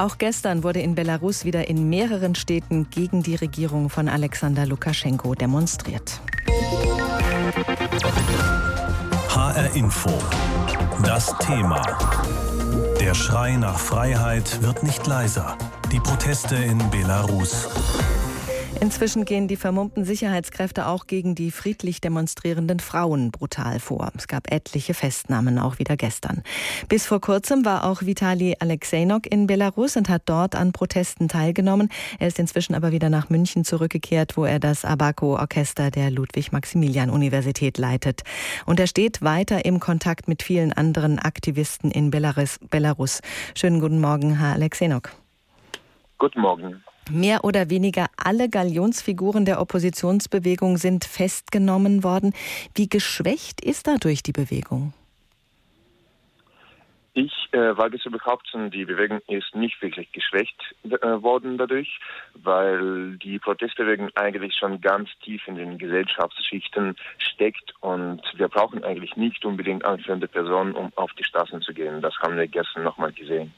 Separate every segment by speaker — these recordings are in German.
Speaker 1: Auch gestern wurde in Belarus wieder in mehreren Städten gegen die Regierung von Alexander Lukaschenko demonstriert.
Speaker 2: HR Info. Das Thema. Der Schrei nach Freiheit wird nicht leiser. Die Proteste in Belarus.
Speaker 1: Inzwischen gehen die vermummten Sicherheitskräfte auch gegen die friedlich demonstrierenden Frauen brutal vor. Es gab etliche Festnahmen, auch wieder gestern. Bis vor kurzem war auch Vitali Alexejnok in Belarus und hat dort an Protesten teilgenommen. Er ist inzwischen aber wieder nach München zurückgekehrt, wo er das Abaco-Orchester der Ludwig-Maximilian-Universität leitet. Und er steht weiter im Kontakt mit vielen anderen Aktivisten in Belarus. Schönen guten Morgen, Herr Alexejnok.
Speaker 3: Guten Morgen.
Speaker 1: Mehr oder weniger alle Galionsfiguren der Oppositionsbewegung sind festgenommen worden. Wie geschwächt ist dadurch die Bewegung?
Speaker 3: Ich äh, wage zu behaupten, die Bewegung ist nicht wirklich geschwächt äh, worden dadurch, weil die Protestbewegung eigentlich schon ganz tief in den Gesellschaftsschichten steckt und wir brauchen eigentlich nicht unbedingt anführende Personen, um auf die Straßen zu gehen. Das haben wir gestern nochmal gesehen.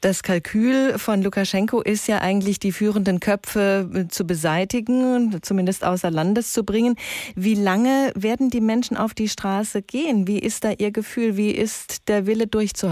Speaker 1: Das Kalkül von Lukaschenko ist ja eigentlich, die führenden Köpfe äh, zu beseitigen, zumindest außer Landes zu bringen. Wie lange werden die Menschen auf die Straße gehen? Wie ist da Ihr Gefühl? Wie ist der Wille durchzuhalten?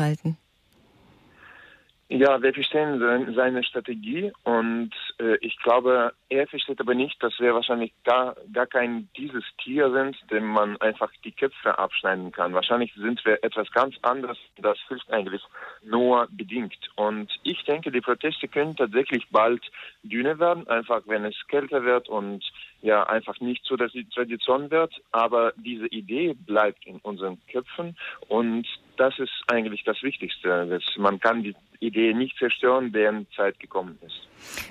Speaker 3: Ja, wir verstehen seine Strategie und äh, ich glaube, er versteht aber nicht, dass wir wahrscheinlich gar, gar kein dieses Tier sind, dem man einfach die Köpfe abschneiden kann. Wahrscheinlich sind wir etwas ganz anderes. Das hilft eigentlich nur bedingt. Und ich denke, die Proteste können tatsächlich bald dünner werden, einfach wenn es kälter wird und ja einfach nicht so, dass die Tradition wird. Aber diese Idee bleibt in unseren Köpfen und das ist eigentlich das Wichtigste. Man kann die Idee nicht zerstören, deren Zeit gekommen ist.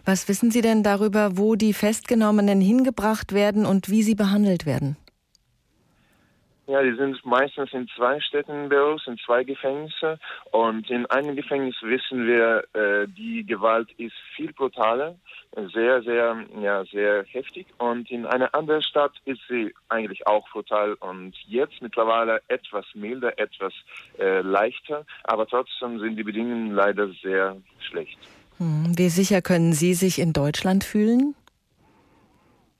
Speaker 1: Was wissen Sie denn darüber, wo die Festgenommenen hingebracht werden und wie sie behandelt werden?
Speaker 3: Ja, die sind meistens in zwei Städten Belarus, in zwei Gefängnisse. Und in einem Gefängnis wissen wir, äh, die Gewalt ist viel brutaler, sehr, sehr, ja, sehr heftig. Und in einer anderen Stadt ist sie eigentlich auch brutal und jetzt mittlerweile etwas milder, etwas äh, leichter. Aber trotzdem sind die Bedingungen leider sehr schlecht.
Speaker 1: Hm, wie sicher können Sie sich in Deutschland fühlen?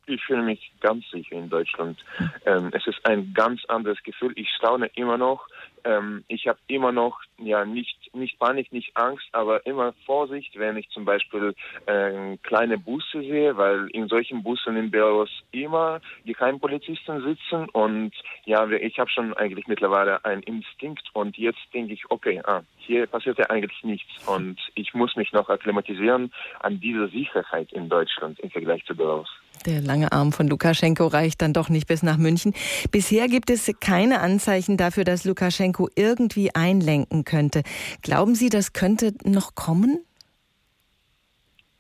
Speaker 3: Ich fühle mich ganz sicher in Deutschland. Ähm, es ist ein ganz anderes Gefühl. Ich staune immer noch. Ähm, ich habe immer noch, ja, nicht, nicht Panik, nicht Angst, aber immer Vorsicht, wenn ich zum Beispiel äh, kleine Busse sehe, weil in solchen Bussen in Belarus immer Geheimpolizisten sitzen und ja, ich habe schon eigentlich mittlerweile einen Instinkt und jetzt denke ich, okay, ah, hier passiert ja eigentlich nichts und ich muss mich noch akklimatisieren an diese Sicherheit in Deutschland im Vergleich zu Belarus.
Speaker 1: Der lange Arm von Lukaschenko reicht dann doch nicht bis nach München. Bisher gibt es keine Anzeichen dafür, dass Lukaschenko irgendwie einlenken könnte. Glauben Sie, das könnte noch kommen?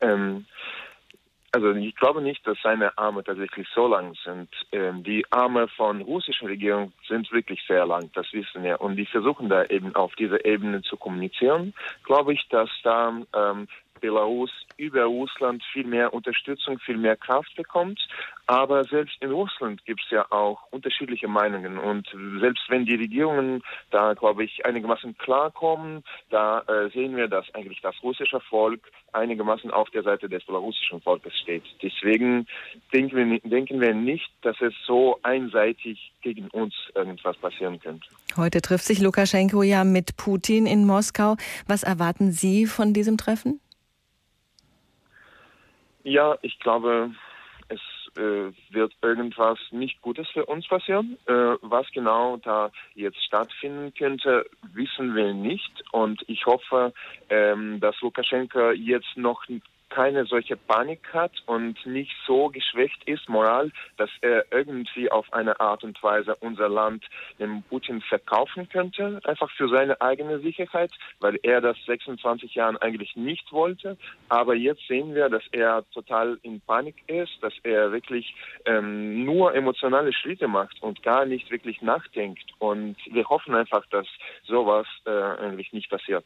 Speaker 3: Ähm, also ich glaube nicht, dass seine Arme tatsächlich so lang sind. Ähm, die Arme von russischen Regierung sind wirklich sehr lang, das wissen wir. Und die versuchen da eben auf dieser Ebene zu kommunizieren. Glaube ich, dass da ähm, Belarus über Russland viel mehr Unterstützung, viel mehr Kraft bekommt. Aber selbst in Russland gibt es ja auch unterschiedliche Meinungen. Und selbst wenn die Regierungen da, glaube ich, einigermaßen klarkommen, da äh, sehen wir, dass eigentlich das russische Volk einigermaßen auf der Seite des belarussischen Volkes steht. Deswegen denken wir, denken wir nicht, dass es so einseitig gegen uns irgendwas passieren könnte.
Speaker 1: Heute trifft sich Lukaschenko ja mit Putin in Moskau. Was erwarten Sie von diesem Treffen?
Speaker 3: Ja, ich glaube, es äh, wird irgendwas nicht Gutes für uns passieren. Äh, was genau da jetzt stattfinden könnte, wissen wir nicht. Und ich hoffe, ähm, dass Lukaschenko jetzt noch keine solche Panik hat und nicht so geschwächt ist, moral, dass er irgendwie auf eine Art und Weise unser Land dem Putin verkaufen könnte, einfach für seine eigene Sicherheit, weil er das 26 Jahren eigentlich nicht wollte. Aber jetzt sehen wir, dass er total in Panik ist, dass er wirklich ähm, nur emotionale Schritte macht und gar nicht wirklich nachdenkt. Und wir hoffen einfach, dass sowas äh, eigentlich nicht passiert.